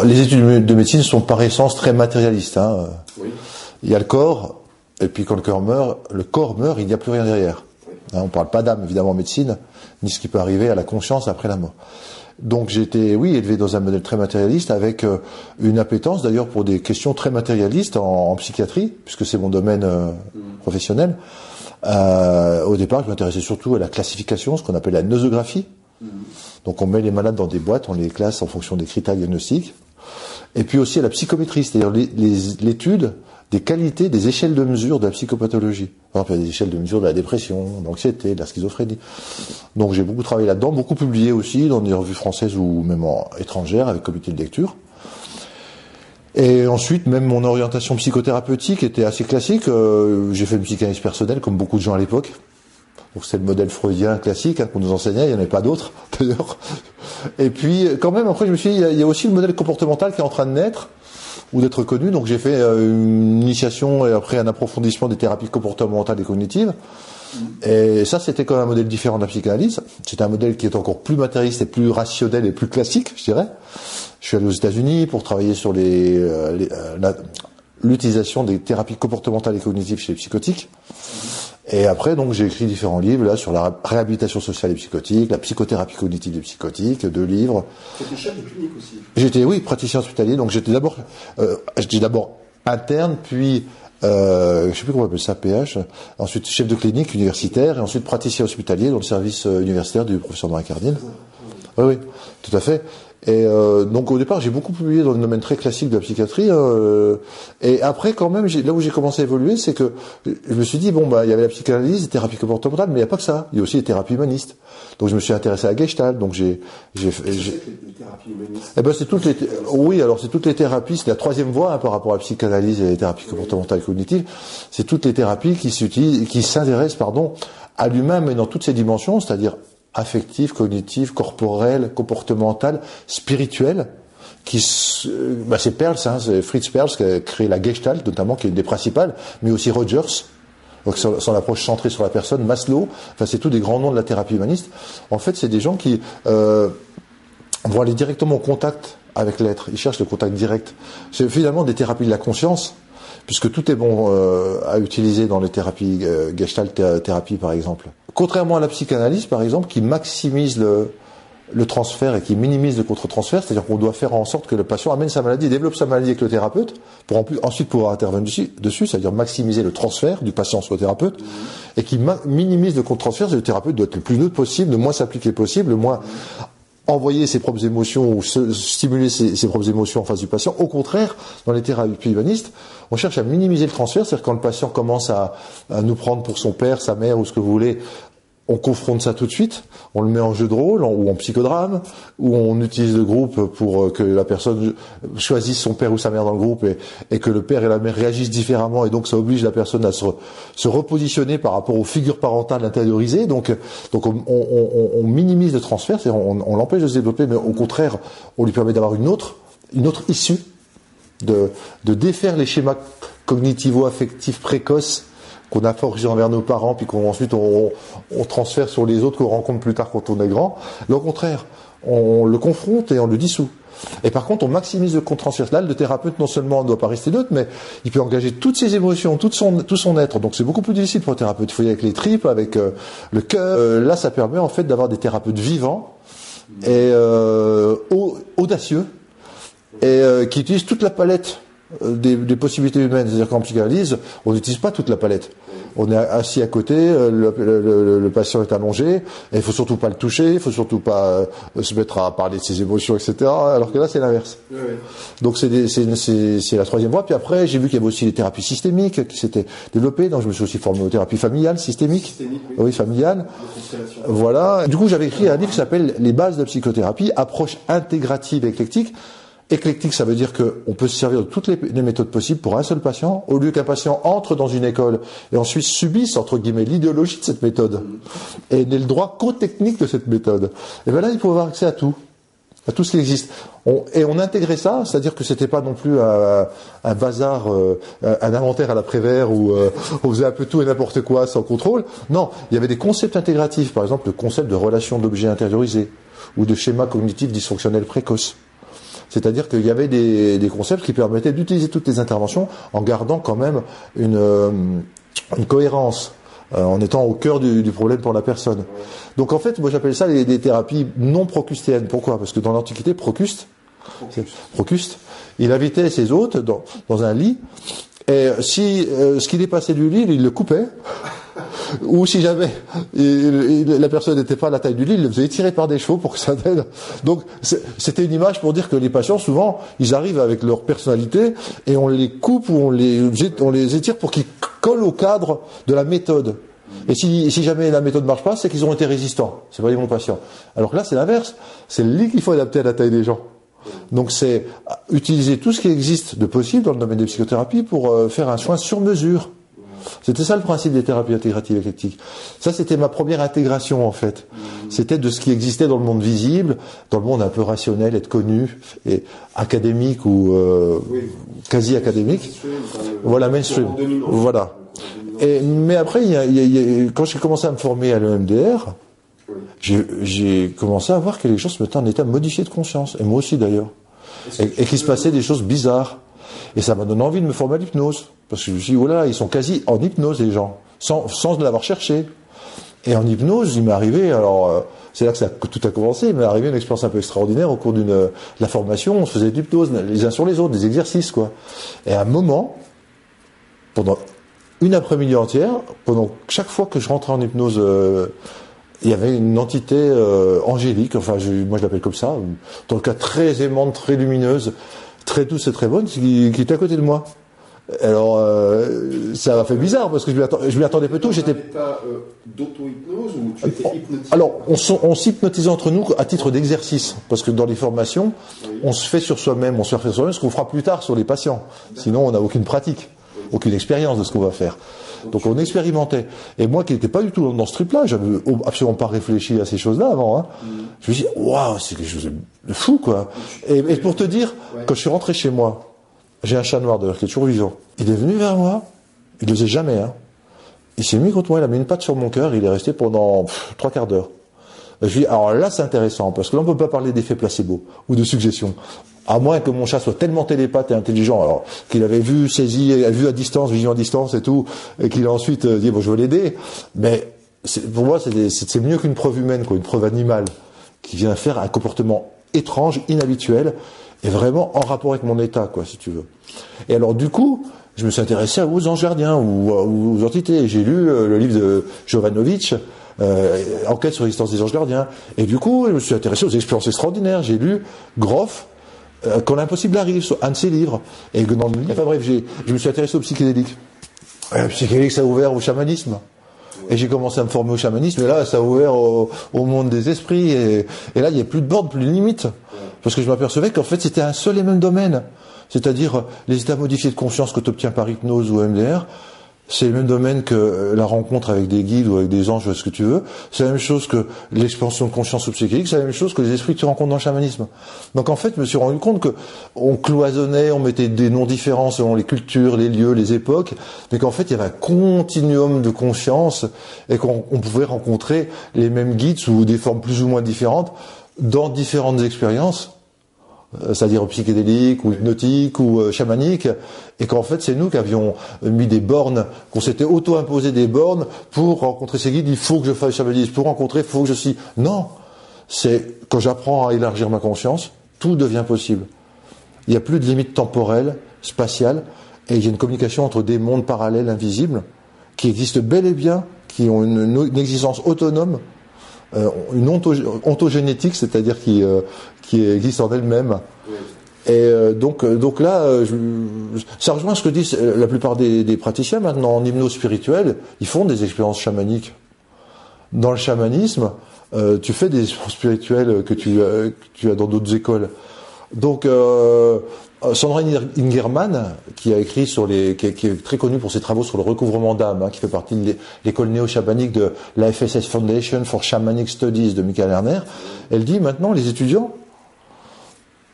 Les études de médecine sont par essence très matérialistes. Hein. Il y a le corps, et puis quand le corps meurt, le corps meurt, il n'y a plus rien derrière. Hein, on ne parle pas d'âme, évidemment, en médecine, ni ce qui peut arriver à la conscience après la mort. Donc j'ai été, oui, élevé dans un modèle très matérialiste, avec euh, une appétence d'ailleurs pour des questions très matérialistes en, psychiatrie, puisque c'est mon domaine euh, mm. professionnel. Euh, au départ, je m'intéressais surtout à la classification, ce qu'on appelle la nosographie. Mm. Donc on met les malades dans des boîtes, on les classe en fonction des critères diagnostiques. Et puis aussi à la psychométrie, c'est-à-dire l'étude des qualités, des échelles de mesure de la psychopathologie. Par exemple, il y a des échelles de mesure de la dépression, de l'anxiété, de la schizophrénie. Donc j'ai beaucoup travaillé là-dedans, beaucoup publié aussi dans des revues françaises ou même étrangères avec comité de lecture. Et ensuite, même mon orientation psychothérapeutique était assez classique. Euh, j'ai fait une psychanalyse personnelle, comme beaucoup de gens à l'époque. Donc c'est le modèle freudien classique hein, qu'on nous enseignait, il n'y en avait pas d'autres d'ailleurs. Et puis quand même, après je me suis dit, il y a aussi le modèle comportemental qui est en train de naître ou d'être connu. Donc j'ai fait euh, une initiation et après un approfondissement des thérapies comportementales et cognitives. Et ça, c'était quand même un modèle différent de la psychanalyse. C'était un modèle qui est encore plus matérialiste et plus rationnel et plus classique, je dirais. Je suis allé aux États-Unis pour travailler sur euh, euh, l'utilisation des thérapies comportementales et cognitives chez les psychotiques. Et après, donc, j'ai écrit différents livres là sur la réhabilitation sociale et psychotique, la psychothérapie cognitive des psychotiques, deux livres. Chef de clinique aussi. J'étais, oui, praticien hospitalier. Donc, j'étais d'abord, euh, j'étais d'abord interne, puis euh, je sais plus comment on appelle ça, PH. Ensuite, chef de clinique universitaire, et ensuite praticien hospitalier dans le service euh, universitaire du professeur Marie Cardine. Oui, oui, tout à fait. Et euh, donc au départ, j'ai beaucoup publié dans le domaine très classique de la psychiatrie. Euh, et après, quand même, là où j'ai commencé à évoluer, c'est que je me suis dit bon bah il y avait la psychanalyse, les thérapies comportementales, mais il n'y a pas que ça. Il y a aussi les thérapies humanistes. Donc je me suis intéressé à la Gestalt. Donc j'ai j'ai. Eh ben c'est toutes les oui alors c'est toutes les thérapies. C'est la troisième voie hein, par rapport à la psychanalyse et les thérapies comportementales et cognitives. C'est toutes les thérapies qui s'utilisent, qui s'intéressent pardon à l'humain mais dans toutes ses dimensions, c'est-à-dire affective, cognitive, corporelle, comportementale, spirituelle, qui, bah c'est Perls, hein, c'est Fritz Perls qui a créé la Gestalt notamment, qui est une des principales, mais aussi Rogers, donc son, approche centrée sur la personne, Maslow, enfin c'est tous des grands noms de la thérapie humaniste. En fait, c'est des gens qui euh, vont aller directement au contact avec l'être. Ils cherchent le contact direct. C'est finalement des thérapies de la conscience, puisque tout est bon euh, à utiliser dans les thérapies euh, Gestalt thérapie par exemple. Contrairement à la psychanalyse, par exemple, qui maximise le, le transfert et qui minimise le contre-transfert, c'est-à-dire qu'on doit faire en sorte que le patient amène sa maladie, développe sa maladie avec le thérapeute, pour ensuite pouvoir intervenir dessus, c'est-à-dire maximiser le transfert du patient sur le thérapeute, et qui minimise le contre-transfert, c'est le thérapeute doit être le plus neutre possible, le moins s'appliquer possible, le moins envoyer ses propres émotions ou stimuler ses, propres émotions en face du patient. Au contraire, dans les thérapies humanistes, on cherche à minimiser le transfert, c'est-à-dire quand le patient commence à, à, nous prendre pour son père, sa mère ou ce que vous voulez, on confronte ça tout de suite, on le met en jeu de rôle ou en psychodrame, ou on utilise le groupe pour euh, que la personne choisisse son père ou sa mère dans le groupe et, que le père et la mère réagissent différemment et donc ça oblige la personne à se, repositionner par rapport aux figures parentales intériorisées. Donc, donc on, minimise le transfert, c'est-à-dire on, l'empêche de se développer, mais au contraire, on lui permet d'avoir une autre, une autre issue, de, de défaire les schémas cognitivo-affectifs précoces qu'on a forgé envers nos parents, puis qu'on ensuite on, transfère sur les autres qu'on rencontre plus tard quand on est grand. Mais au contraire, on le confronte et on le dissout. Et par contre, on maximise le contre-transfert. Là, le thérapeute, non seulement ne doit pas rester neutre, mais il peut engager toutes ses émotions, tout son, tout son être. Donc c'est beaucoup plus difficile pour le thérapeute. Il faut y avec les tripes, avec euh, le cœur. Euh, là, ça permet en fait d'avoir des thérapeutes vivants et euh, audacieux et qui utilisent toute la palette des, des, possibilités humaines. C'est-à-dire qu'en psychanalyse, on n'utilise pas toute la palette. On est assis à côté, euh, le, le, le, patient est allongé, et il faut surtout pas le toucher, il faut surtout pas euh, se mettre à parler de ses émotions, etc. Alors que là, c'est l'inverse. Oui, Donc c'est la troisième voie. Puis après, j'ai vu qu'il y avait aussi les thérapies systémiques qui s'étaient développées. Donc je me suis aussi formé aux thérapies familiales, systémiques. Systémique, oui. oui, familiales. Voilà. Du coup, j'avais écrit un livre qui s'appelle Les bases de la psychothérapie, approche intégrative et éclectique Éclectique, ça veut dire qu'on peut se servir de toutes les, méthodes possibles pour un seul patient, au lieu qu'un patient entre dans une école et ensuite subisse, entre guillemets, l'idéologie de cette méthode et le droit qu'aux techniques de cette méthode. Et bien là, il faut avoir accès à tout, à tout ce qui existe. et on intégrait ça, c'est-à-dire que c'était pas non plus un, bazar, euh, un inventaire à la Prévert où euh, on faisait un peu tout et n'importe quoi sans contrôle. Non, il y avait des concepts intégratifs, par exemple le concept de relation d'objets intériorisés ou de schéma cognitif dysfonctionnel précoce. C'est-à-dire qu'il y avait des, des, concepts qui permettaient d'utiliser toutes les interventions en gardant quand même une, euh, une cohérence. Euh, en étant au cœur du, du, problème pour la personne. Donc en fait, moi j'appelle ça les, des thérapies non procustéennes. Pourquoi? Parce que dans l'Antiquité, Procuste, Procuste, il invitait ses hôtes dans, dans un lit, et si euh, ce qui dépassait du lit, il le coupait, ou si jamais la personne n'était pas à la taille du lit, il le faisait tirer par des chevaux pour que ça aide. Donc c'était une image pour dire que les patients, souvent, ils arrivent avec leur personnalité et on les coupe ou on les, on les étire pour qu'ils collent au cadre de la méthode. Et si, si jamais la méthode ne marche pas, c'est qu'ils ont été résistants. C'est pas les bons patients. Alors là, c'est l'inverse. C'est le lit qu'il faut adapter à la taille des gens. Donc c'est utiliser tout ce qui existe de possible dans le domaine des psychothérapies pour euh, faire un soin sur mesure. C'était ça le principe des thérapies intégratives éclectiques. Ça, c'était ma première intégration en fait. C'était de ce qui existait dans le monde visible, dans le monde un peu rationnel, être connu, et académique ou euh, quasi académique. Voilà mainstream. Voilà. Mais après, quand j'ai commencé à me former à l'EMDR, j'ai commencé à voir que les gens se mettaient en état modifié de conscience, et moi aussi d'ailleurs, et, et qu'il se passait des choses bizarres. Et ça m'a donné envie de me former à l'hypnose. Parce que je me suis dit, voilà, ils sont quasi en hypnose, les gens, sans, sans l'avoir cherché. Et en hypnose, il m'est arrivé, alors, euh, c'est là que, ça, que, tout a commencé, il m'est arrivé une expérience un peu extraordinaire au cours d'une de la formation, on se faisait de l'hypnose, les uns sur les autres, des exercices, quoi. Et à un moment, pendant une après-midi entière, pendant chaque fois que je rentrais en hypnose, euh, il y avait une entité euh, angélique, enfin je, moi je l'appelle comme ça, dans le cas très aimante, très lumineuse, très douce et très bonne, qui, qui était à côté de moi. Alors, euh, ça m'a fait bizarre parce que je m'y attendais, peu tôt. J'étais. euh, d'auto-hypnose ou tu étais hypnotisé Alors, on, on s'hypnotisait entre nous à titre d'exercice parce que dans les formations, oui. on se fait sur soi-même, on se fait sur soi-même, ce qu'on fera plus tard sur les patients. Sinon, on n'a aucune pratique, aucune expérience de ce qu'on va faire. Donc, on expérimentait. Et moi, qui n'étais pas du tout dans ce trip-là, j'avais absolument pas réfléchi à ces choses-là avant. Hein. Mm. Je me suis dit, waouh, c'est quelque chose de fou, quoi. Et, et pour te dire, ouais. quand je suis rentré chez moi j'ai un chat noir d'ailleurs qui est toujours vivant. Il est venu vers moi, il ne le faisait jamais, hein. Il s'est mis contre moi, il a mis une patte sur mon cœur, il est resté pendant pff, trois quarts d'heure. Je lui dis, alors là c'est intéressant, parce que là on ne peut pas parler d'effet placebo ou de suggestion. À moins que mon chat soit tellement télépathe et intelligent, alors qu'il avait vu, saisi, vu à distance, vision à distance et tout, et qu'il a ensuite dit, bon je veux l'aider. Mais pour moi c'est mieux qu'une preuve humaine, quoi, une preuve animale, qui vient faire un comportement étrange, inhabituel, et vraiment en rapport avec mon état, quoi, si tu veux. Et alors, du coup, je me suis intéressé aux anges gardiens aux entités. J'ai lu euh, le livre de Jovanovic, euh, Enquête sur l'existence des anges gardiens. Et du coup, je me suis intéressé aux expériences extraordinaires. J'ai lu Groff, euh, Quand l'impossible arrive, un de ses livres. Et dans le enfin bref, je me suis intéressé au psychédélique. Le psychédélique, ça a ouvert au chamanisme. Et j'ai commencé à me former au chamanisme, et là, ça a ouvert au, au monde des esprits, et, et là, il n'y a plus de borne, plus de limite. Parce que je m'apercevais qu'en fait, c'était un seul et même domaine. C'est-à-dire, les états modifiés de conscience que tu obtiens par hypnose ou MDR, c'est le même domaine que la rencontre avec des guides ou avec des anges ou ce que tu veux. C'est la même chose que l'expansion de conscience ou psychique. C'est la même chose que les esprits que tu rencontres dans le chamanisme. Donc en fait, je me suis rendu compte que on cloisonnait, on mettait des noms différents selon les cultures, les lieux, les époques, mais qu'en fait, il y avait un continuum de conscience et qu'on pouvait rencontrer les mêmes guides sous des formes plus ou moins différentes dans différentes expériences c'est-à-dire psychédélique ou hypnotique ou euh, chamanique, et qu'en fait c'est nous qui avions mis des bornes, qu'on s'était auto-imposé des bornes pour rencontrer ces guides, il faut que je fasse chamanisme, pour rencontrer, il faut que je suis... Non, c'est quand j'apprends à élargir ma conscience, tout devient possible. Il n'y a plus de limite temporelle, spatiale, et il y a une communication entre des mondes parallèles, invisibles, qui existent bel et bien, qui ont une, une existence autonome, euh, une onto, ontogénétique, c'est-à-dire qui, euh, qui existe en elle-même. Et euh, donc, donc là, je, ça rejoint ce que disent la plupart des, des, praticiens maintenant en hypnose spirituelle. Ils font des expériences chamaniques. Dans le chamanisme, euh, tu fais des expériences spirituelles que tu, euh, que tu as dans d'autres écoles. Donc, Sandra Ingerman, qui a écrit sur les, qui est, très connu pour ses travaux sur le recouvrement d'âme, hein, qui fait partie de l'école néo-chamanique de la FSS Foundation for Shamanic Studies de Michael Lerner, elle dit maintenant les étudiants,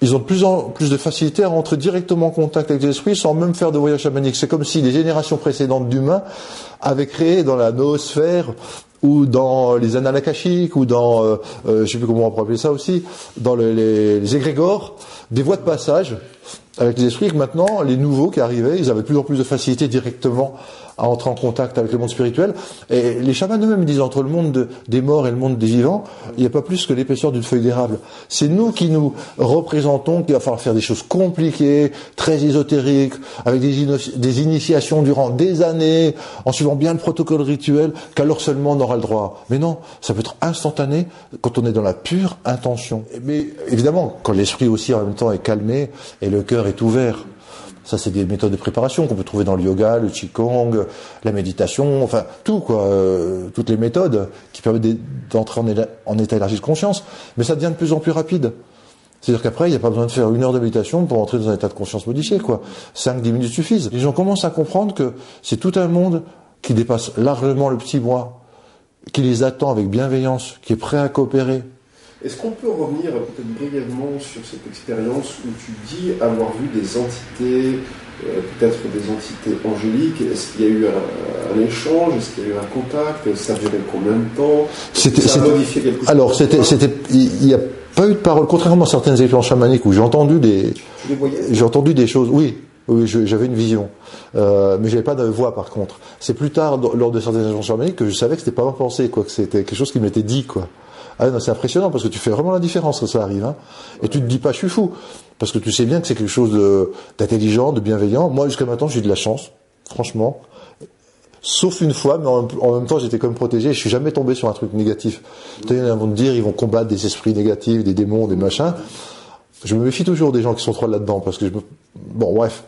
ils ont de plus en plus de facilité à rentrer directement en contact avec les esprits sans même faire de voyage chamanique. C'est comme si les générations précédentes d'humains avaient créé dans la noosphère ou dans les annales ou dans, euh, euh, je sais plus comment on pourrait appeler ça aussi, dans le- les, égrégores, des voies de passage avec les esprits, que maintenant, les nouveaux qui arrivaient, ils avaient de plus en plus de facilité directement à entrer en contact avec le monde spirituel. Et les chamans eux-mêmes disent entre le monde de- des morts et le monde des vivants, il n'y a pas plus que l'épaisseur d'une feuille d'érable. C'est nous qui nous représentons qu'il va falloir faire des choses compliquées, très ésotériques, avec des, initiations durant des années, en suivant bien le protocole rituel, qu'alors seulement le droit. Mais non, ça peut être instantané quand on est dans la pure intention. Mais évidemment, quand l'esprit aussi en même temps est calmé et le cœur est ouvert. Ça, c'est des méthodes de préparation qu'on peut trouver dans le yoga, le qigong, la méditation, enfin tout quoi, euh, toutes les méthodes qui permettent d'e- d'entrer en état élargi de conscience. Mais ça devient de plus en plus rapide. C'est-à-dire qu'après, il n'y a pas besoin de faire une heure de méditation pour entrer dans un état de conscience modifié, quoi. 5-10 minutes suffisent. Les gens commencent à comprendre que c'est tout un monde qui dépasse largement le petit moi, qui les attend avec bienveillance, qui est prêt à coopérer. Est-ce qu'on peut revenir peut-être brièvement sur cette expérience où tu dis avoir vu des entités, euh, peut-être des entités angéliques? Est-ce qu'il y a eu un, un échange? Est-ce qu'il y a eu un contact? Ça a duré combien de temps? C'était- Ça a modifié quelque chose Alors, c'était, c'était, il n'y a pas eu de parole, contrairement à certaines expériences chamaniques où j'ai entendu des, j'ai entendu des choses. Oui, oui, j'avais une vision, euh, mais j'avais pas de voix par contre. C'est plus tard, lors de certaines expériences chamaniques, que je savais que c'était pas ma pensée, quoi, que c'était quelque chose qui m'était dit, quoi. Ah non, c'est impressionnant parce que tu fais vraiment la différence quand ça arrive, hein. Et tu te dis pas, je suis fou, parce que tu sais bien que c'est quelque chose d'intelligent, de bienveillant. Moi, jusqu'à maintenant, j'ai eu de la chance, franchement. Sauf une fois, mais en, même temps, j'étais même protégé. Je suis jamais tombé sur un truc négatif. Tu sais, ils vont te dire, ils vont combattre des esprits négatifs, des démons, des machins. Je me méfie toujours des gens qui sont trop là-dedans, parce que je me... Bon, bref.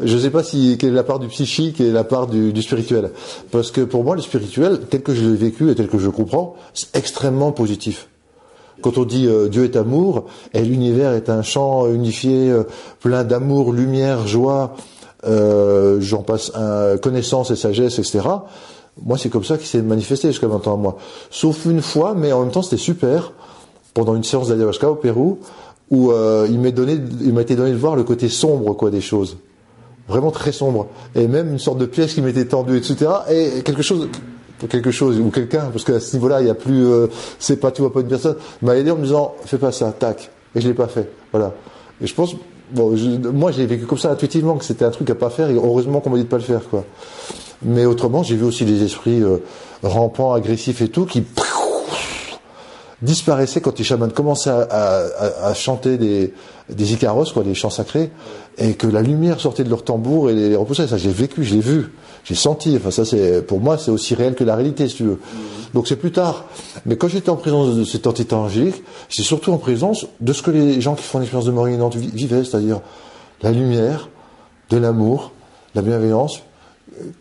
Je sais pas si quelle est la part du psychique et la part du, spirituel. Parce que pour moi, le spirituel, tel que je l'ai vécu et tel que je comprends, c'est extrêmement positif. Quand on dit euh, Dieu est amour et l'univers est un champ unifié, euh, plein d'amour, lumière, joie, euh, j'en passe connaissance et sagesse, etc. Moi, c'est comme ça qu'il s'est manifesté jusqu'à maintenant à moi. Sauf une fois, mais en même temps, c'était super pendant une séance d'ayahuasca au Pérou où euh, il il m'a été donné de voir le côté sombre quoi des choses, vraiment très sombre, et même une sorte de piège qui m'était tendue, etc. Et quelque chose, quelque chose ou quelqu'un, parce qu'à ce niveau-là, il y a plus, euh, c'est pas tu vois pas une personne, m'a aidé en me disant fais pas ça, tac, et je l'ai pas fait, voilà. Et je pense, bon, moi j'ai vécu comme ça intuitivement que c'était un truc à pas faire, et heureusement qu'on m'a dit de pas le faire, quoi. Mais autrement, j'ai vu aussi des esprits euh, rampants, agressifs et tout, qui disparaissaient quand les chamans commençaient à, à- à- chanter des, des icaros, quoi, des chants sacrés, et que la lumière sortait de leur tambour et les, les repoussait. Ça, j'ai vécu, je l'ai vu, j'ai senti. Enfin, ça, c'est pour moi, c'est aussi réel que la réalité, si tu veux. Donc c'est plus tard. Mais quand j'étais en présence de cette entité angélique, j'étais surtout en présence de ce que les gens qui font l'expérience de mort imminente vi- vivaient, c'est-à-dire la lumière, de l'amour, la bienveillance,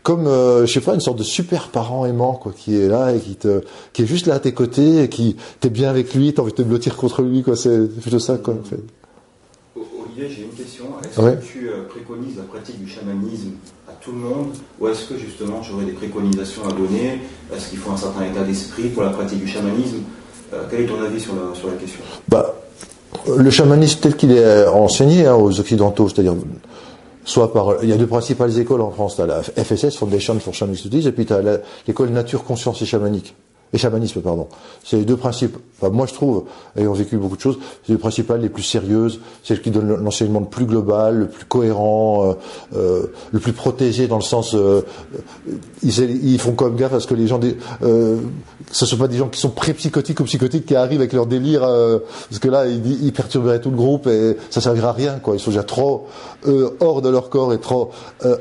comme euh, je sais pas une sorte de super parent aimant quoi qui est là et qui te qui est juste là à tes côtés et qui t'es bien avec lui t'as envie de te blottir contre lui quoi c'est plutôt ça quoi en fait Olivier, j'ai une question. Est-ce Ouais. que tu euh, préconises la pratique du chamanisme à tout le monde ou est-ce que justement tu aurais des préconisations à donner? Est-ce qu'il faut un certain état d'esprit pour la pratique du chamanisme? Euh, Quel est ton avis sur la, sur la question? Bah le chamanisme tel qu'il est enseigné hein, aux occidentaux c'est-à-dire soit par il y a deux principales écoles en France t'as la FSS Foundation for Shamanic Studies et puis la- l'école nature conscience et chamanique et chamanisme pardon. C'est les deux principes. Moi je trouve ayant vécu beaucoup de choses c'est les principales les plus sérieuses celles qui donnent l'enseignement le plus global le plus cohérent euh, euh, le plus protégé dans le sens euh, ils, font quand même gaffe à ce que les gens ce soit pas des gens qui sont pré-psychotiques ou psychotiques qui arrivent avec leur délire parce que là ils, perturberaient tout le groupe et ça servira à rien quoi. Ils sont déjà trop hors de leur corps et trop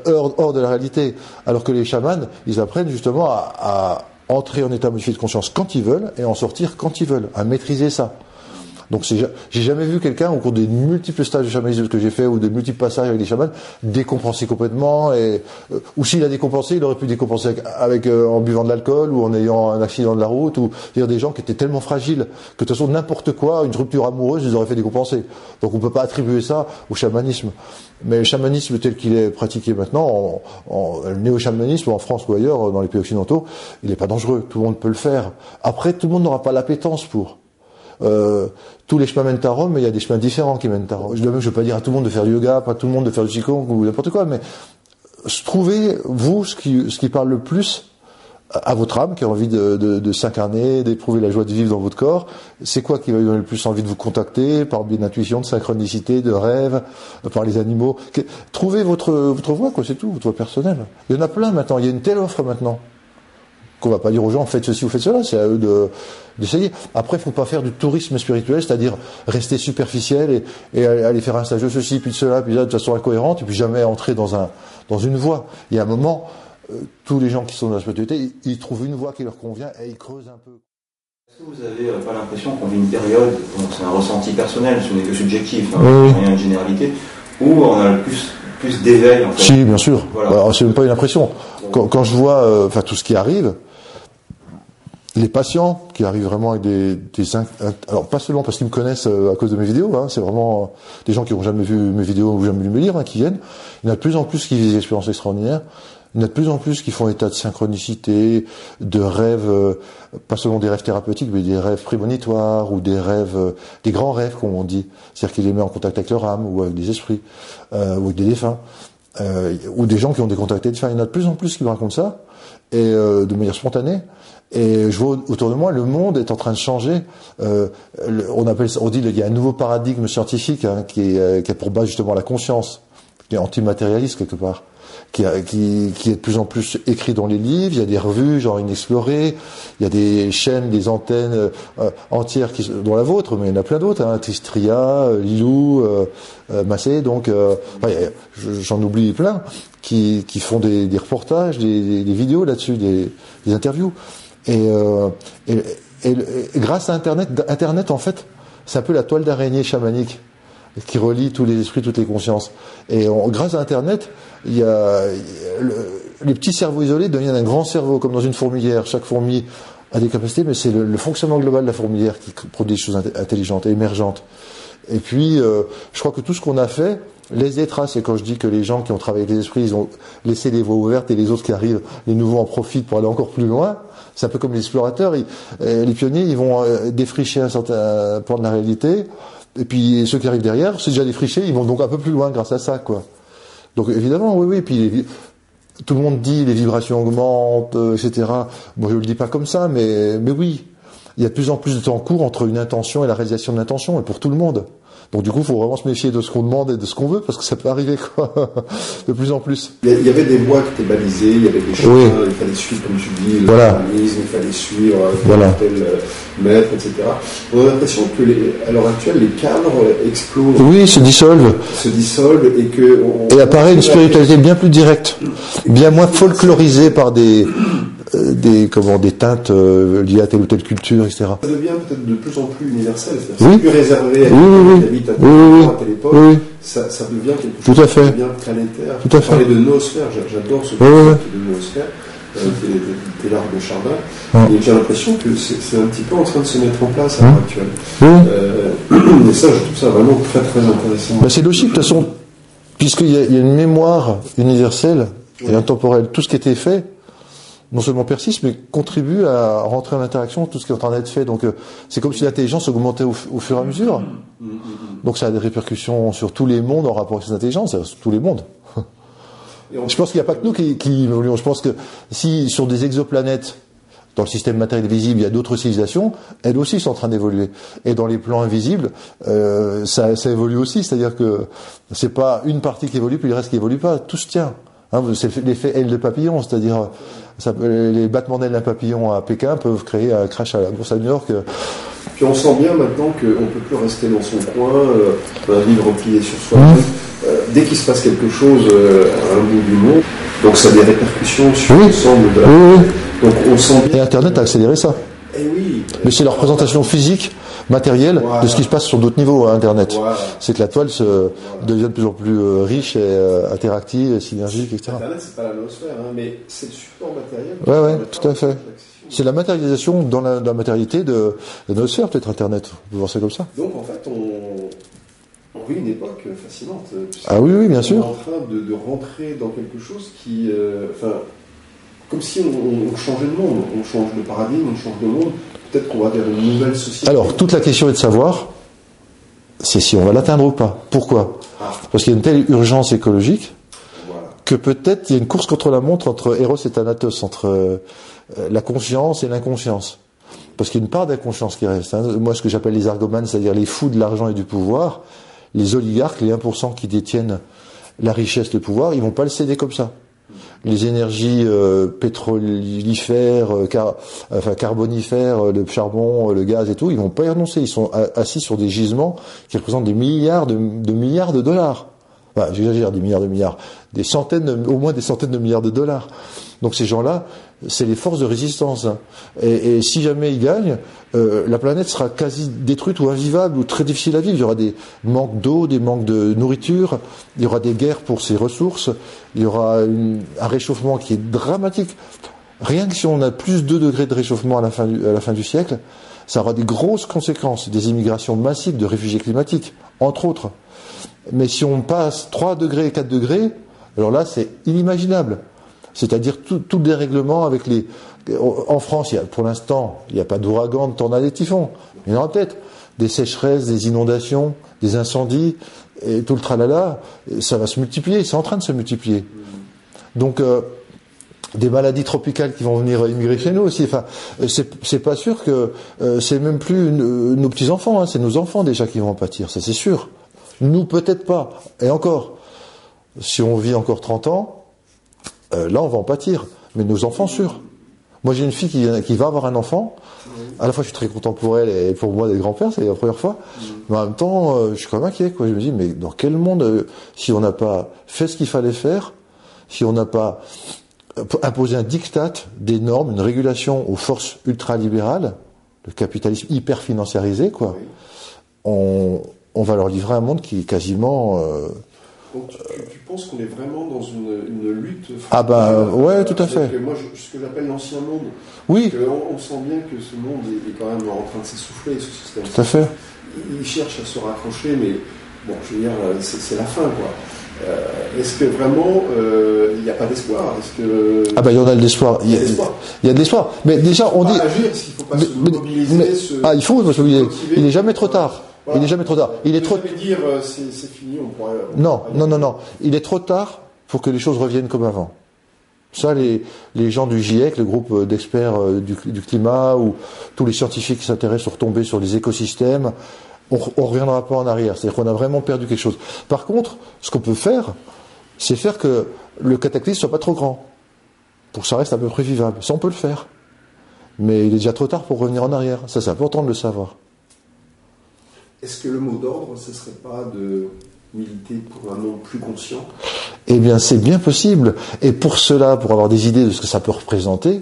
hors, de la réalité. Alors que les chamans ils apprennent justement à entrer en état modifié de conscience quand ils veulent et en sortir quand ils veulent. À maîtriser ça donc j'ai jamais vu quelqu'un au cours des multiples stages de chamanisme que j'ai fait ou de multiples passages avec des chamans décompenser complètement et euh, ou s'il a décompensé, il aurait pu décompenser avec, euh, en buvant de l'alcool ou en ayant un accident de la route ou c'est-à-dire des gens qui étaient tellement fragiles que de toute façon n'importe quoi, une rupture amoureuse, ils auraient fait décompenser. Donc on peut pas attribuer ça au chamanisme. Mais le chamanisme tel qu'il est pratiqué maintenant, en, en- le néo-chamanisme en France ou ailleurs dans les pays occidentaux, il n'est pas dangereux. Tout le monde peut le faire. Après, tout le monde n'aura pas l'appétence pour. Euh, tous les chemins mènent à Rome, mais il y a des chemins différents qui mènent à Rome. Je ne veux pas dire à tout le monde de faire du yoga, pas à tout le monde de faire du qigong ou n'importe quoi, mais trouvez, vous, ce qui, parle le plus à votre âme qui a envie de, s'incarner, d'éprouver la joie de vivre dans votre corps. C'est quoi qui va lui donner le plus envie de vous contacter par biais d'intuition, de synchronicité, de rêve, par les animaux? Trouvez votre votre voie, quoi, c'est tout, votre voie personnelle. Il y en a plein maintenant. Il y a une telle offre maintenant qu'on va pas dire aux gens faites ceci ou faites cela, c'est à eux de d'essayer. Après, il faut pas faire du tourisme spirituel, c'est-à-dire rester superficiel et, et aller faire un stage de ceci puis de cela puis de là de façon incohérente et puis jamais entrer dans un dans une voie. Il y a un moment, euh, tous les gens qui sont dans la spiritualité, ils, ils trouvent une voie qui leur convient et ils creusent un peu. Est-ce que vous avez euh, pas l'impression qu'on vit une période, c'est un ressenti personnel, ce n'est que subjectif, hein, Oui. rien de généralité, où on a le plus, plus d'éveil en fait Si, bien sûr. Voilà. Alors, c'est même pas une impression. Quand, quand je vois, euh, tout ce qui arrive, les patients qui arrivent vraiment avec des, des in- alors pas seulement parce qu'ils me connaissent euh, à cause de mes vidéos, hein, c'est vraiment euh, des gens qui n'ont jamais vu mes vidéos ou jamais lu mes livres, hein, qui viennent. Il y en a de plus en plus qui vivent des expériences extraordinaires. Il y en a de plus en plus qui font état de synchronicité, de rêves, euh, pas seulement des rêves thérapeutiques, mais des rêves prémonitoires ou des rêves, euh, des grands rêves, comme on dit. C'est-à-dire qu'ils les mettent en contact avec leur âme ou avec des esprits euh, ou avec des défunts euh, ou des gens qui ont des contacts défunts. Il y en a de plus en plus qui me racontent ça et euh, de manière spontanée. Et je vois autour de moi, le monde est en train de changer. Euh, on appelle, on dit, il y a un nouveau paradigme scientifique hein, qui, est, euh, qui pour base justement la conscience, qui est antimatérialiste quelque part, qui, a- qui, qui est de plus en plus écrit dans les livres. Il y a des revues, genre Inexploré. Il y a des chaînes, des antennes euh, entières qui, dont la vôtre, mais il y en a plein d'autres. Hein, Tristria, euh, Lilou, euh, euh, Massé, donc enfin, j'en oublie plein qui, font des, des reportages, des, des- des vidéos là-dessus, des, des interviews. Et, euh, et, et- et grâce à Internet, Internet en fait, c'est un peu la toile d'araignée chamanique qui relie tous les esprits, toutes les consciences. Et on- grâce à Internet, il y a, les petits cerveaux isolés deviennent un grand cerveau, comme dans une fourmilière. Chaque fourmi a des capacités, mais c'est le, le fonctionnement global de la fourmilière qui produit des choses int- intelligentes et émergentes. Et puis, euh, je crois que tout ce qu'on a fait des traces. Et quand je dis que les gens qui ont travaillé avec les esprits, ils ont laissé les voies ouvertes et les autres qui arrivent, les nouveaux en profitent pour aller encore plus loin. C'est un peu comme les explorateurs, euh, les pionniers, ils vont euh, défricher un certain point de la réalité. Et puis ceux qui arrivent derrière, c'est déjà défriché, ils vont donc un peu plus loin grâce à ça, quoi. Donc évidemment, oui, oui. Puis les tout le monde dit les vibrations augmentent, euh, etc. Moi, je le dis pas comme ça, mais mais oui, il y a de plus en plus de temps court entre une intention et la réalisation de l'intention, et pour tout le monde. Donc du coup, il faut vraiment se méfier de ce qu'on demande et de ce qu'on veut, parce que ça peut arriver, quoi, de plus en plus. Il y avait des voies qui étaient balisées, il y avait des chemins, Oui. il fallait suivre, comme tu dis, le Voilà. il fallait suivre euh, tel Voilà. tel euh, maître, etc. On a l'impression que, les, à l'heure actuelle, les cadres explosent, Oui, se dissolvent. se dissolvent et que... on- Et apparaît une spiritualité bien plus directe, bien moins folklorisée par des, des, comment, des teintes euh, liées à telle ou telle culture, etc. Ça devient peut-être de plus en plus universel, c'est-à-dire Oui. c'est plus réservé à Oui, qui habite à telle époque. Ça, ça devient quelque Tout chose à fait. qui devient planétaire. Tout à fait. parlais de noosphère, j'a- j'adore ce concept de noosphère, euh, est l'art de Chardin. Ouais. Et j'ai l'impression que c'est c'est un petit peu en train de se mettre en place à l'heure actuelle. Oui. Euh, et ça, je trouve ça vraiment très très intéressant. Ben, c'est logique, de toute façon, puisqu'il y, y a une mémoire universelle et intemporelle. Tout ce qui a été fait, non seulement persiste, mais contribue à rentrer en interaction tout ce qui est en train d'être fait. Donc, euh, c'est comme si l'intelligence augmentait au, fur et à mesure. Donc, ça a des répercussions sur tous les mondes en rapport avec cette intelligence, c'est-à-dire sur tous les mondes. Je pense qu'il n'y a pas que nous qui, qui évoluons. Je pense que si sur des exoplanètes, dans le système matériel visible, il y a d'autres civilisations, elles aussi sont en train d'évoluer. Et dans les plans invisibles, euh, ça, ça évolue aussi. C'est-à-dire que c'est pas une partie qui évolue puis le reste qui évolue pas. Tout se tient. Hein, c'est l'effet aile de papillon, c'est-à-dire ça peut- les battements d'ailes d'un papillon à Pékin peuvent créer un crash à la bourse à New York. Puis on sent bien maintenant qu'on ne peut plus rester dans son coin, euh, un livre replié sur soi-même. Mmh. Euh, dès qu'il se passe quelque chose euh, à un bout du monde, donc ça a des répercussions sur Oui. l'ensemble de la Oui, oui, Donc on sent Et. Internet a accéléré ça. Eh oui. Mais c'est la représentation physique, matérielle, Voilà. de ce qui se passe sur d'autres niveaux à Internet. Voilà. C'est que la toile se devient de plus en plus euh, riche et euh, interactive, et synergique, etc. Internet, c'est pas la noosphère, hein, mais c'est le support matériel. Ouais, ouais, tout à fait. C'est la matérialisation dans la, dans la matérialité de, de notre sphère, peut-être Internet. On peut voir ça comme ça. Donc en fait, on, on vit une époque fascinante. euh, puisque Ah oui, oui, bien on sûr. est en train de, de rentrer dans quelque chose qui, euh, enfin, comme si on, on changeait de monde, on change de paradigme, on change de monde. Peut-être qu'on va vers une nouvelle société. Alors, toute la question est de savoir, c'est si on va l'atteindre ou pas. Pourquoi? Ah, Parce qu'il y a une telle urgence écologique que peut-être il y a une course contre la montre entre Eros et Thanatos, entre euh, la conscience et l'inconscience. Parce qu'il y a une part d'inconscience qui reste. Hein. Moi, ce que j'appelle les argomanes, c'est-à-dire les fous de l'argent et du pouvoir, les oligarques, les 1% qui détiennent la richesse, le pouvoir, ils vont pas le céder comme ça. Les énergies euh, pétrolifères, euh, enfin carbonifères, euh, le charbon, le gaz et tout, ils vont pas y renoncer. Ils sont assis sur des gisements qui représentent des milliards de, de milliards de dollars. Enfin, j'exagère, des milliards de milliards, des centaines, au moins des centaines de milliards de dollars. Donc ces gens-là, c'est les forces de résistance. Hein. Et, si jamais ils gagnent, euh, la planète sera quasi détruite ou invivable ou très difficile à vivre. Il y aura des manques d'eau, des manques de nourriture, il y aura des guerres pour ses ressources, il y aura un réchauffement qui est dramatique. Rien que si on a plus de 2 degrés de réchauffement à la, fin du, à la fin du siècle, ça aura des grosses conséquences, des immigrations massives de réfugiés climatiques, entre autres. Mais si on passe 3 degrés et 4 degrés, alors là, c'est inimaginable. C'est-à-dire tout, le dérèglement avec les. En France, pour l'instant, il n'y a pas d'ouragan, de tornade et typhon. Il y en aura peut-être des sécheresses, des inondations, des incendies, et tout le tralala, ça va se multiplier, c'est en train de se multiplier. Donc, euh, des maladies tropicales qui vont venir immigrer chez nous aussi. Enfin, c'est pas sûr que euh, c'est même plus nos petits enfants, hein, c'est nos enfants déjà qui vont en pâtir, ça c'est sûr. Nous peut-être pas. Et encore, si on vit encore 30 ans, euh, là on va en pâtir. Mais nos enfants, sûrs. Moi j'ai une fille qui, va avoir un enfant. À la fois je suis très content pour elle et pour moi des grands-pères, c'est la première fois. Mais en même temps, euh, je suis quand même inquiet. Quoi. Je me dis, mais dans quel monde, euh, si on n'a pas fait ce qu'il fallait faire, si on n'a pas imposé un diktat, des normes, une régulation aux forces ultralibérales, le capitalisme hyper financiarisé, quoi, on, on, va leur livrer un monde qui est quasiment donc tu, penses qu'on est vraiment dans une, lutte Ah bah ouais, tout à fait. moi, ce que j'appelle l'ancien monde. Oui. On, sent bien que ce monde est, quand même en train de s'essouffler, ce système. Tout à fait. Il, cherche à se raccrocher, mais bon, je veux dire, c'est la fin, quoi. Euh, est-ce que vraiment euh, il n'y a pas d'espoir? Que ah bah il y en a de l'espoir. Il, y a de l'espoir. Mais déjà on, dit. Agir, il faut pas se mobiliser. Ah il faut se mobiliser. Il n'est jamais trop tard. Il n'est jamais trop tard. Il est trop. dire euh, c'est fini, on pourrait. non, non, non, non. Il est trop tard pour que les choses reviennent comme avant. Ça, les, les gens du GIEC, le groupe euh, d'experts euh, du, du, climat, ou tous les scientifiques qui s'intéressent sur tomber sur les écosystèmes, on ne reviendra pas en arrière. C'est-à-dire qu'on a vraiment perdu quelque chose. Par contre, ce qu'on peut faire, c'est faire que le cataclysme soit pas trop grand, pour que ça reste à peu près vivable. Ça, on peut le faire. Mais il est déjà trop tard pour revenir en arrière. Ça, c'est important de le savoir. Est-ce que le mot d'ordre, ce ne serait pas de militer pour un monde plus conscient? Eh bien, c'est bien possible. Et pour cela, pour avoir des idées de ce que ça peut représenter, il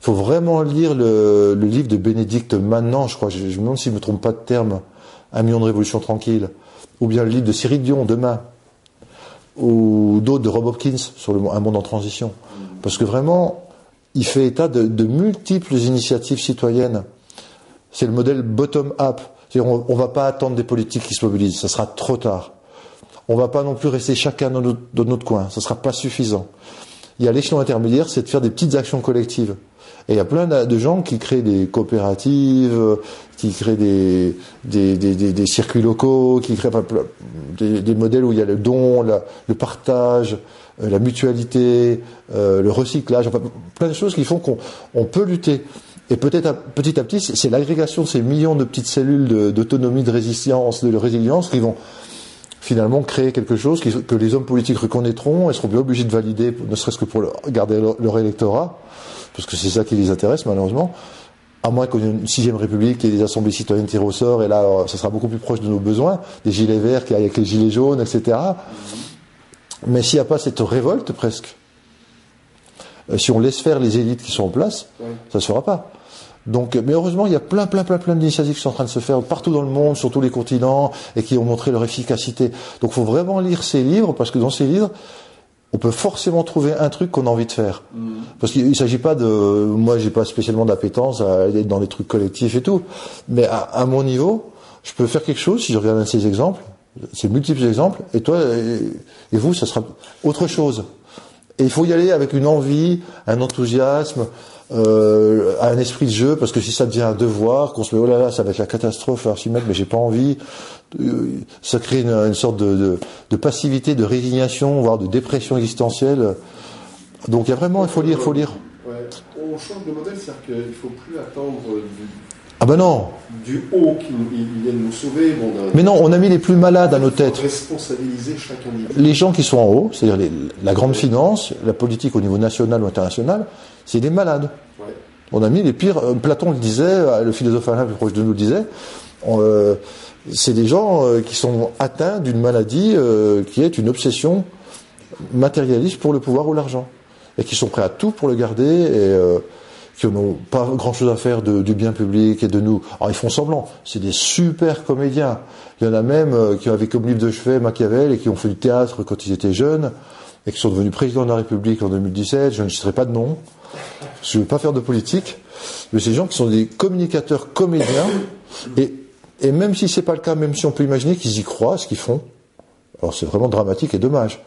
faut vraiment lire le, livre de Bénédicte maintenant, je crois, je, me demande s'il ne me trompe pas de terme, Un million de révolutions tranquilles, ou bien le livre de Cyril Dion, Demain, ou d'autres de Rob Hopkins sur le, un monde en transition. Parce que vraiment, il fait état de, de multiples initiatives citoyennes. C'est le modèle bottom-up on ne va pas attendre des politiques qui se mobilisent, ça sera trop tard. On ne va pas non plus rester chacun dans notre, coin, ça ne sera pas suffisant. Il y a l'échelon intermédiaire, c'est de faire des petites actions collectives. Et il y a plein de gens qui créent des coopératives, qui créent des, circuits locaux, qui créent des, modèles où il y a le don, le partage, euh, la mutualité, euh, le recyclage, enfin plein de choses qui font qu'on peut lutter. Et peut-être petit à petit, c'est l'agrégation de ces millions de petites cellules d'autonomie, de, résistance, de résilience qui vont finalement créer quelque chose que les hommes politiques reconnaîtront et seront bien obligés de valider, ne serait-ce que pour garder leur, électorat, parce que c'est ça qui les intéresse malheureusement, à moins qu'on ait une sixième république et des assemblées citoyennes tirées au sort, et là, ça sera beaucoup plus proche de nos besoins, des gilets verts avec les gilets jaunes, etc. Mais s'il n'y a pas cette révolte presque, euh, si on laisse faire les élites qui sont en place, ça ne se fera pas. Donc, mais heureusement, il y a plein, plein, plein, plein d'initiatives qui sont en train de se faire partout dans le monde, sur tous les continents, et qui ont montré leur efficacité. Donc, il faut vraiment lire ces livres, parce que dans ces livres, on peut forcément trouver un truc qu'on a envie de faire. Mm. Parce qu'il ne s'agit pas de... Moi, j'ai pas spécialement d'appétence à aller dans les trucs collectifs et tout. Mais à, à, mon niveau, je peux faire quelque chose, si je regarde un de ces exemples, ces multiples exemples, et toi et vous, ça sera autre chose. Et il faut y aller avec une envie, un enthousiasme, euh, à un esprit de jeu, parce que si ça devient un devoir, qu'on se met oh là là, ça va être la catastrophe à s'y mettre, mais j'ai pas envie. Euh, ça crée une, sorte de, passivité, de résignation, voire de dépression existentielle. Donc il y a vraiment, il faut lire, il faut lire. On change de modèle, c'est-à-dire qu'il faut plus attendre du, ah ben non du haut qu'ils viennent nous sauver. Bon, Mais non, on a mis les plus malades à nos têtes. Responsabiliser chaque individu. Les gens qui sont en haut, c'est-à-dire la grande finance, la politique au niveau national ou international, c'est des malades. Ouais. On a mis les pires. euh, Platon le disait, euh, le philosophe Alain plus proche de nous le disait. euh, c'est des gens euh, qui sont atteints d'une maladie euh, qui est une obsession matérialiste pour le pouvoir ou l'argent, et qui sont prêts à tout pour le garder et qui n'ont pas grand-chose à faire du bien public et de nous. Alors ils font semblant. C'est des super comédiens. Il y en a même euh, qui avaient comme livre de chevet Machiavel et qui ont fait du théâtre quand ils étaient jeunes et qui sont devenus président de la République en 2017. Je ne citerai pas de nom. Je ne veux pas faire de politique, mais ces gens qui sont des communicateurs comédiens, et, et même si c'est pas le cas, même si on peut imaginer qu'ils y croient, ce qu'ils font, alors c'est vraiment dramatique et dommage.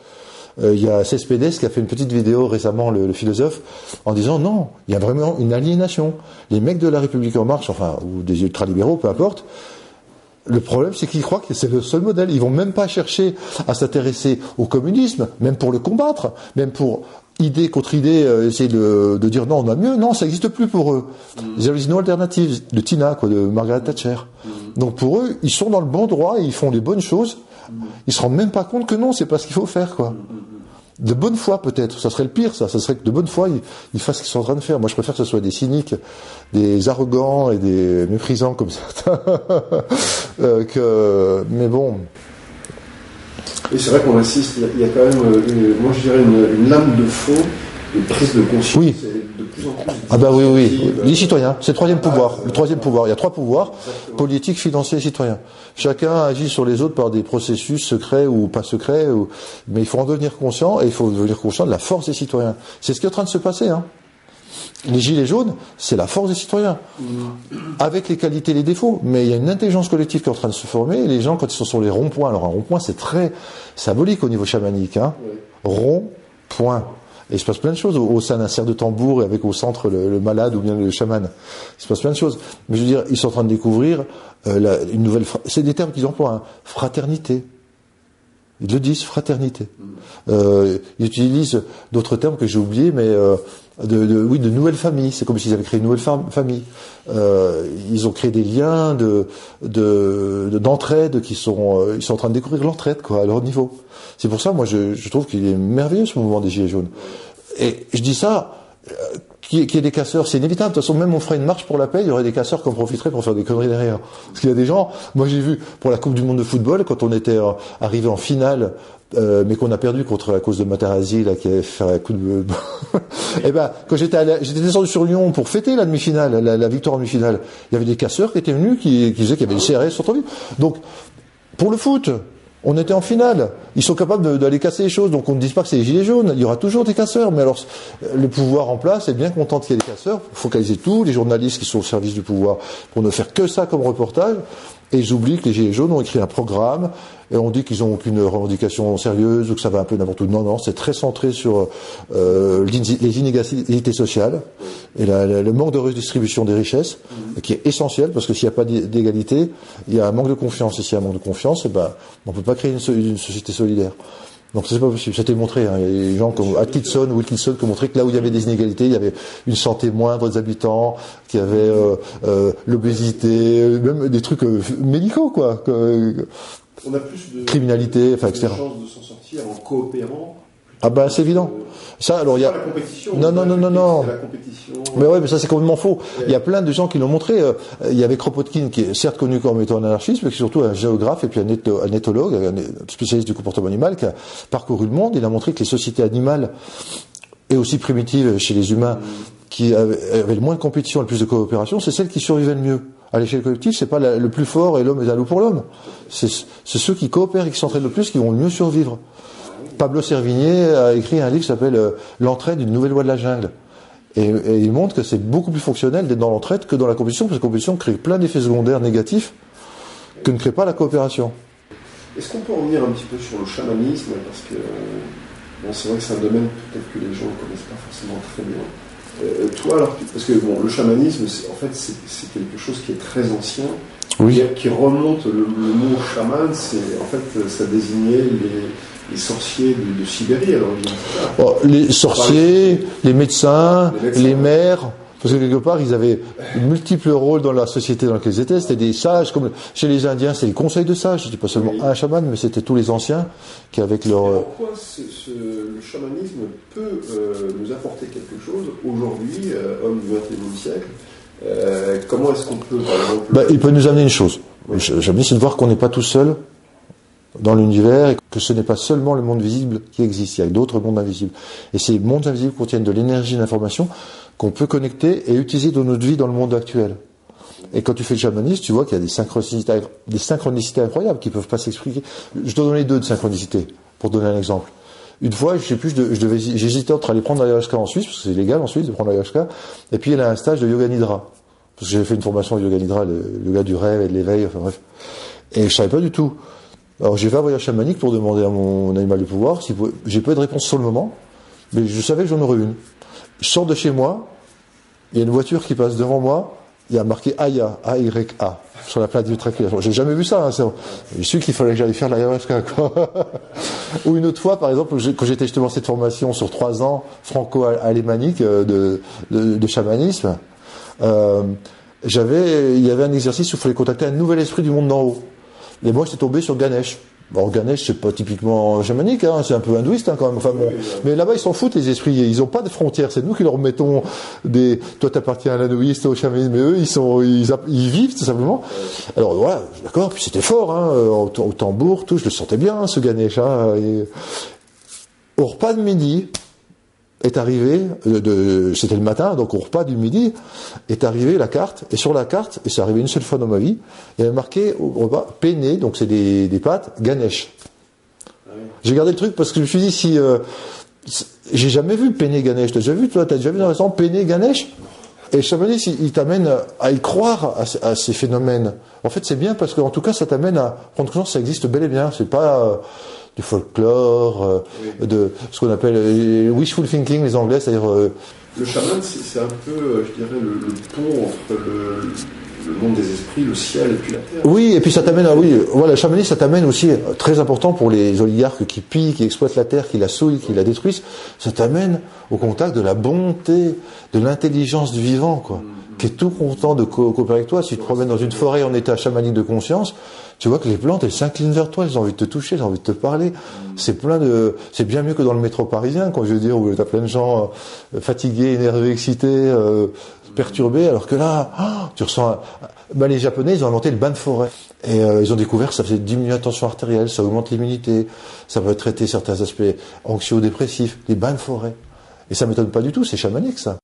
Euh, Il y a Cespedes qui a fait une petite vidéo récemment, le, le philosophe, en disant non, il y a vraiment une aliénation. Les mecs de la République en marche, enfin, ou des ultralibéraux, peu importe, le problème, c'est qu'ils croient que c'est le seul modèle. Ils vont même pas chercher à s'intéresser au communisme, même pour le combattre, même pour idée contre idée, euh, essayer de, de dire non, on a mieux. Non, ça n'existe plus pour eux. There is no alternative de Tina, quoi, de Margaret Thatcher. Donc pour eux, ils sont dans le bon droit, et ils font les bonnes choses. Ils se rendent même pas compte que non, c'est pas ce qu'il faut faire. De bonne foi peut-être, ça serait le pire, ça. Ça serait que de bonne foi ils, fassent ce qu'ils sont en train de faire. Moi, je préfère que ce soit des cyniques, des arrogants et des méprisants comme certains. Euh, mais bon, Et c'est vrai qu'on insiste, il y a- quand même, euh, une, moi je dirais, une, lame de fond de prise de conscience. Oui. Et de plus en plus. ah bah oui, oui. Les citoyens, c'est le troisième pouvoir. Le troisième pouvoir. Il y a trois pouvoirs politique, financier et citoyen. Chacun agit sur les autres par des processus secrets ou pas secrets, ou... mais il faut en devenir conscient et il faut devenir conscient de la force des citoyens. C'est ce qui est en train de se passer. Hein. Les gilets jaunes, c'est la force des citoyens, avec les qualités et les défauts. Mais il y a une intelligence collective qui est en train de se former. Et les gens, quand ils sont sur les ronds-points, alors un rond-point, c'est très symbolique au niveau chamanique. Hein. Rond-point. Et il se passe plein de choses au, au sein d'un cerf de tambour et avec au centre le, le malade ou bien le chaman. Il se passe plein de choses. Mais je veux dire, ils sont en train de découvrir euh, la- une nouvelle. C'est des termes qu'ils emploient. Hein. Fraternité. Ils le disent, fraternité. Euh, ils utilisent d'autres termes que j'ai oubliés, mais euh, de, de- oui, de nouvelles familles. C'est comme s'ils avaient créé une nouvelle fam- famille. Euh, ils ont créé des liens de de- de- d'entraide qui sont euh, ils sont en train de découvrir l'entraide quoi à leur niveau. C'est pour ça, moi, je, trouve qu'il est merveilleux ce mouvement des gilets jaunes. Et je dis ça. euh, Qu'il y ait- des casseurs, c'est inévitable. De toute façon, même on ferait une marche pour la paix, il y aurait des casseurs qui en profiteraient pour faire des conneries derrière. Parce qu'il y a des gens, moi j'ai vu pour la Coupe du Monde de football, quand on était euh, arrivé en finale, euh, mais qu'on a perdu contre à cause de Matarazzi, là, qui avait fait un coup de... Eh ben, quand j'étais j'étais descendu sur Lyon pour fêter la demi-finale, la, la victoire en demi-finale, il y avait des casseurs qui étaient venus, qui, qui disaient qu'il y avait une CRS sur ville. Donc, pour le foot, on était en finale. Ils sont capables d'aller casser les choses. Donc on ne dit pas que c'est les gilets jaunes. Il y aura toujours des casseurs. Mais alors, le pouvoir en place est bien content qu'il y ait des casseurs. Focaliser tous les journalistes qui sont au service du pouvoir pour ne faire que ça comme reportage. Et ils oublient que les gilets jaunes ont écrit un programme et on dit qu'ils ont aucune revendication sérieuse ou que ça va un peu n'importe où. Non, non, c'est très centré sur euh, les inégalités sociales et le manque de redistribution des richesses, qui est essentiel parce que s'il n'y a pas d'é- d'égalité, il y a un manque de confiance. Et s'il y a un manque de confiance, eh ben, on peut pas créer une société solidaire. Donc c'est pas possible. C'était montré. Hein. Il y a des gens comme Atkinson ou Wilkinson qui ont montré que là où il y avait des inégalités, il y avait une santé moindre des habitants, qu'il y avait euh, euh, l'obésité, même des trucs euh, médicaux quoi, On a plus de criminalité, enfin de etc. chances de s'en sortir en coopérant. Ah ben c'est évident. Ça alors il y a. Non, non, non, non, non. Mais ouais, mais ça c'est complètement faux. Il y a plein de gens qui l'ont montré. Euh, Il y avait Kropotkin qui est certes connu comme étant un anarchiste, mais qui est surtout un géographe et puis un, étho- un éthologue, un spécialiste du comportement animal, qui a parcouru le monde. Il a montré que les sociétés animales et aussi primitives chez les humains, qui avaient, le moins de compétition, le plus de coopération, c'est celles qui survivaient le mieux. À l'échelle collective, c'est pas la- le plus fort et l'homme est un loup pour l'homme. C'est c'est ceux qui coopèrent et qui s'entraident le plus qui vont le mieux survivre. Pablo Servigné a écrit un livre qui s'appelle euh, L'entraide, une nouvelle loi de la jungle. Et, et il montre que c'est beaucoup plus fonctionnel d'être dans l'entraide que dans la compétition, parce que la compétition crée plein d'effets secondaires négatifs que ne crée pas la coopération. Est-ce qu'on peut revenir un petit peu sur le chamanisme? Parce que bon, c'est vrai que c'est un domaine peut-être que les gens ne connaissent pas forcément très bien. Euh, toi, alors, parce que bon, le chamanisme, en fait, c'est quelque chose qui est très ancien, oui. qui, remonte. Le, mot chaman, c'est en fait, ça désignait les, sorciers de, Sibérie à l'origine. Oh, les sorciers, les médecins, les, médecins, les maires. Parce que quelque part, ils avaient multiples rôles dans la société dans laquelle ils étaient. C'était des sages, comme chez les Indiens, c'était le conseil de sages. C'était pas seulement un chaman, mais c'était tous les anciens qui, avec leur. Pourquoi le chamanisme peut euh, nous apporter quelque chose aujourd'hui, euh, homme du XXIe siècle euh, Comment est-ce qu'on peut, par exemple. Bah, il peut nous amener une chose. Le chamanisme, c'est de voir qu'on n'est pas tout seul dans l'univers et que ce n'est pas seulement le monde visible qui existe, il y a d'autres mondes invisibles. Et ces mondes invisibles contiennent de l'énergie d'information qu'on peut connecter et utiliser dans notre vie dans le monde actuel. Et quand tu fais le chamanisme, tu vois qu'il y a des synchronicités, synchronicités incroyables qui peuvent pas s'expliquer. Je te donner deux de synchronicité, pour donner un exemple. Une fois, je sais plus, j'hésitais entre aller prendre l'ayahuasca en Suisse, parce que c'est légal en Suisse de prendre l'ayahuasca, et puis il y a un stage de yoga nidra. Parce que j'avais fait une formation de yoga nidra, le yoga du rêve et de l'éveil, enfin bref. Et je savais pas du tout. Alors j'ai fait un voyage chamanique pour demander à mon animal de pouvoir j'ai pas eu de réponse sur le moment, mais je savais que j'en aurais une. Je sors de chez moi, il y a une voiture qui passe devant moi, il y a marqué Aya, A-Y-A, sur la plaque d'immatriculation. J'ai jamais vu ça. Hein, je suis qu'il fallait que j'aille faire l'ayahuasca. Ou une autre fois, par exemple, quand j'étais justement cette formation sur trois ans franco-alémanique euh, de, de, de, chamanisme, euh, j'avais, il y avait un exercice où il fallait contacter un nouvel esprit du monde d'en haut. Et moi, j'étais tombé sur Ganesh. Bon, Ganesh, c'est pas typiquement chamanique, hein, c'est un peu hindouiste hein, quand même. Enfin, bon. Mais là-bas, ils s'en foutent, les esprits. Ils ont pas de frontières. C'est nous qui leur mettons des. Toi, t'appartiens à l'hindouiste, au chamanisme, mais eux, ils sont, ils, vivent tout simplement. Alors voilà, d'accord. Puis c'était fort, hein, au, au, tambour, tout. Je le sentais bien, ce Ganesh. Hein, et... Au repas de midi, est arrivé, euh, de, c'était le matin, donc au repas du midi, est arrivé la carte, et sur la carte, et c'est arrivé une seule fois dans ma vie, il y avait marqué au repas penne, donc c'est des, des pâtes, Ganesh. Ah J'ai gardé le truc parce que je me suis dit, si. Euh, j'ai jamais vu penne Ganesh. T'as déjà vu, toi T'as déjà vu dans le restaurant penne Ganesh? Et Chamanis, il, il t'amène à y croire à, ces phénomènes. En fait, c'est bien parce qu'en tout cas, ça t'amène à prendre conscience que ça existe bel et bien. C'est pas. Du folklore, euh, de ce qu'on appelle euh, wishful thinking, les Anglais, c'est-à-dire. Euh, le chaman, c'est un peu, je dirais, le, pont entre le, monde des esprits, le ciel et puis la terre. Oui, et puis ça t'amène à, oui, voilà, le chamanisme, ça t'amène aussi, très important pour les oligarques qui pillent, qui exploitent la terre, qui la souillent, qui la détruisent, ça t'amène au contact de la bonté, de l'intelligence du vivant, quoi, mm, mm. qui est tout content de coopérer avec toi. Si tu te promènes dans une forêt en état chamanique de conscience, tu vois que les plantes, elles s'inclinent vers toi, elles ont envie de te toucher, elles ont envie de te parler. C'est plein de, c'est bien mieux que dans le métro parisien, quand je veux dire, où t'as plein de gens euh, fatigués, énervés, excités, euh, perturbés, alors que là, ah, tu ressens, bah, les Japonais, ils ont inventé le bain de forêt. Et euh, ils ont découvert que ça faisait diminuer la tension artérielle, ça augmente l'immunité, ça peut traiter certains aspects anxio-dépressifs, les bains de forêt. Et ça m'étonne pas du tout, c'est chamanique ça.